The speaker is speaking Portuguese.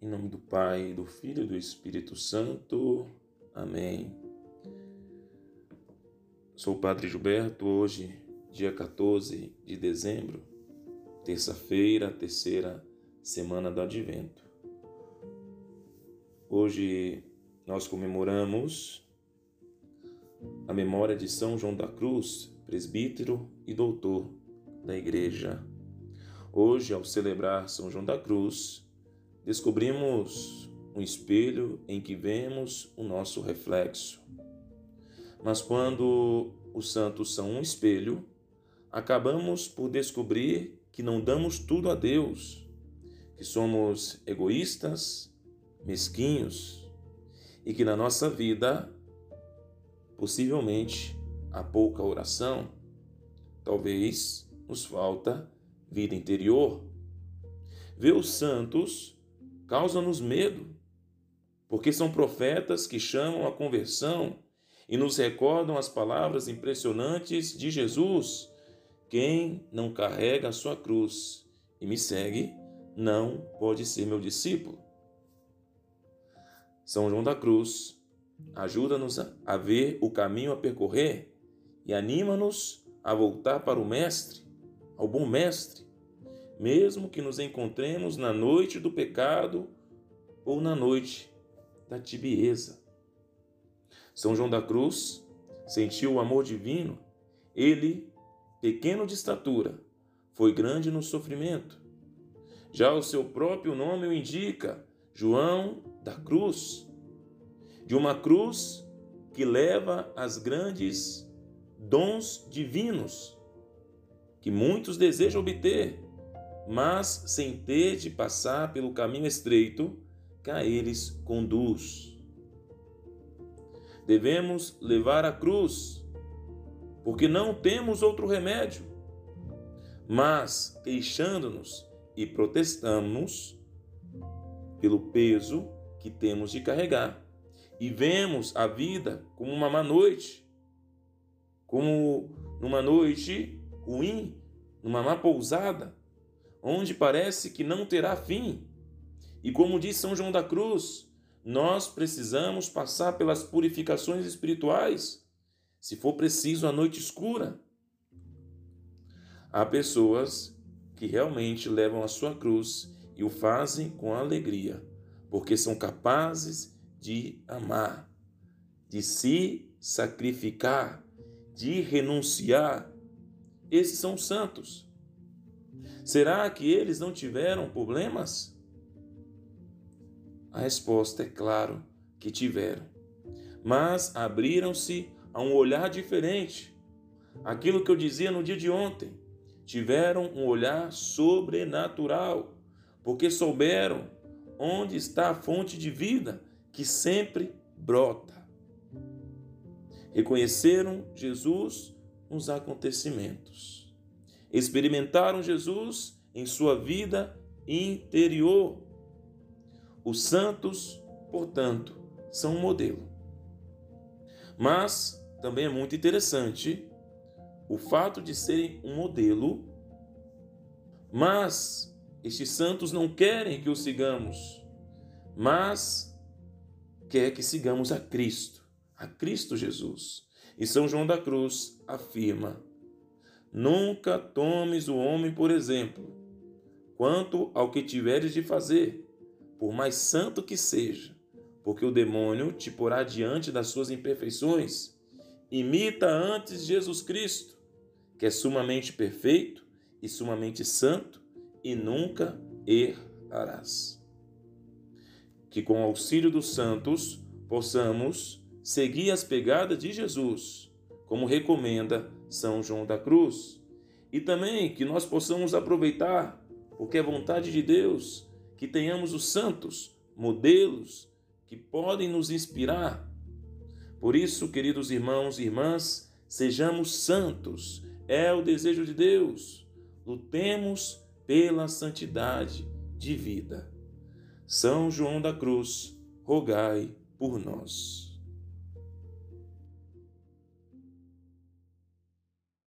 Em nome do Pai, do Filho e do Espírito Santo. Amém. Sou o Padre Gilberto, hoje, dia 14 de dezembro, terça-feira, terceira semana do Advento. Hoje nós comemoramos a memória de São João da Cruz, presbítero e doutor da Igreja. Hoje, ao celebrar São João da Cruz, descobrimos um espelho em que vemos o nosso reflexo. Mas quando os santos são um espelho, acabamos por descobrir que não damos tudo a Deus, que somos egoístas, mesquinhos e que na nossa vida possivelmente há pouca oração, talvez nos falta vida interior. Ver os santos causa-nos medo, porque são profetas que chamam a conversão e nos recordam as palavras impressionantes de Jesus: Quem não carrega a sua cruz e me segue, não pode ser meu discípulo. São João da Cruz ajuda-nos a ver o caminho a percorrer e anima-nos a voltar para o Mestre, ao bom Mestre, mesmo que nos encontremos na noite do pecado ou na noite da tibieza. São João da Cruz sentiu o amor divino. Ele, pequeno de estatura, foi grande no sofrimento. Já o seu próprio nome o indica, João da Cruz. De uma cruz que leva as grandes dons divinos que muitos desejam obter, mas sem ter de passar pelo caminho estreito que a eles conduz. Devemos levar a cruz, porque não temos outro remédio. Mas, queixando-nos e protestamos pelo peso que temos de carregar, e vemos a vida como uma má noite, como numa noite ruim, numa má pousada, onde parece que não terá fim. E como diz São João da Cruz, nós precisamos passar pelas purificações espirituais, se for preciso a noite escura. Há pessoas que realmente levam a sua cruz e o fazem com alegria, porque são capazes de amar, de se sacrificar de renunciar, esses são santos. Será que eles não tiveram problemas? A resposta é claro que tiveram, mas abriram-se a um olhar diferente. Aquilo que eu dizia no dia de ontem, tiveram um olhar sobrenatural, porque souberam onde está a fonte de vida que sempre brota reconheceram Jesus nos acontecimentos, experimentaram Jesus em sua vida interior. Os santos, portanto, são um modelo. Mas também é muito interessante o fato de serem um modelo, mas estes santos não querem que os sigamos, mas quer que sigamos a Cristo a Cristo Jesus. E São João da Cruz afirma: Nunca tomes o homem por exemplo, quanto ao que tiveres de fazer, por mais santo que seja, porque o demônio te porá diante das suas imperfeições. Imita antes Jesus Cristo, que é sumamente perfeito e sumamente santo, e nunca errarás. Que com o auxílio dos santos possamos seguir as pegadas de Jesus, como recomenda São João da Cruz, e também que nós possamos aproveitar, porque é vontade de Deus, que tenhamos os santos, modelos que podem nos inspirar. Por isso, queridos irmãos e irmãs, sejamos santos, é o desejo de Deus. Lutemos pela santidade de vida. São João da Cruz, rogai por nós.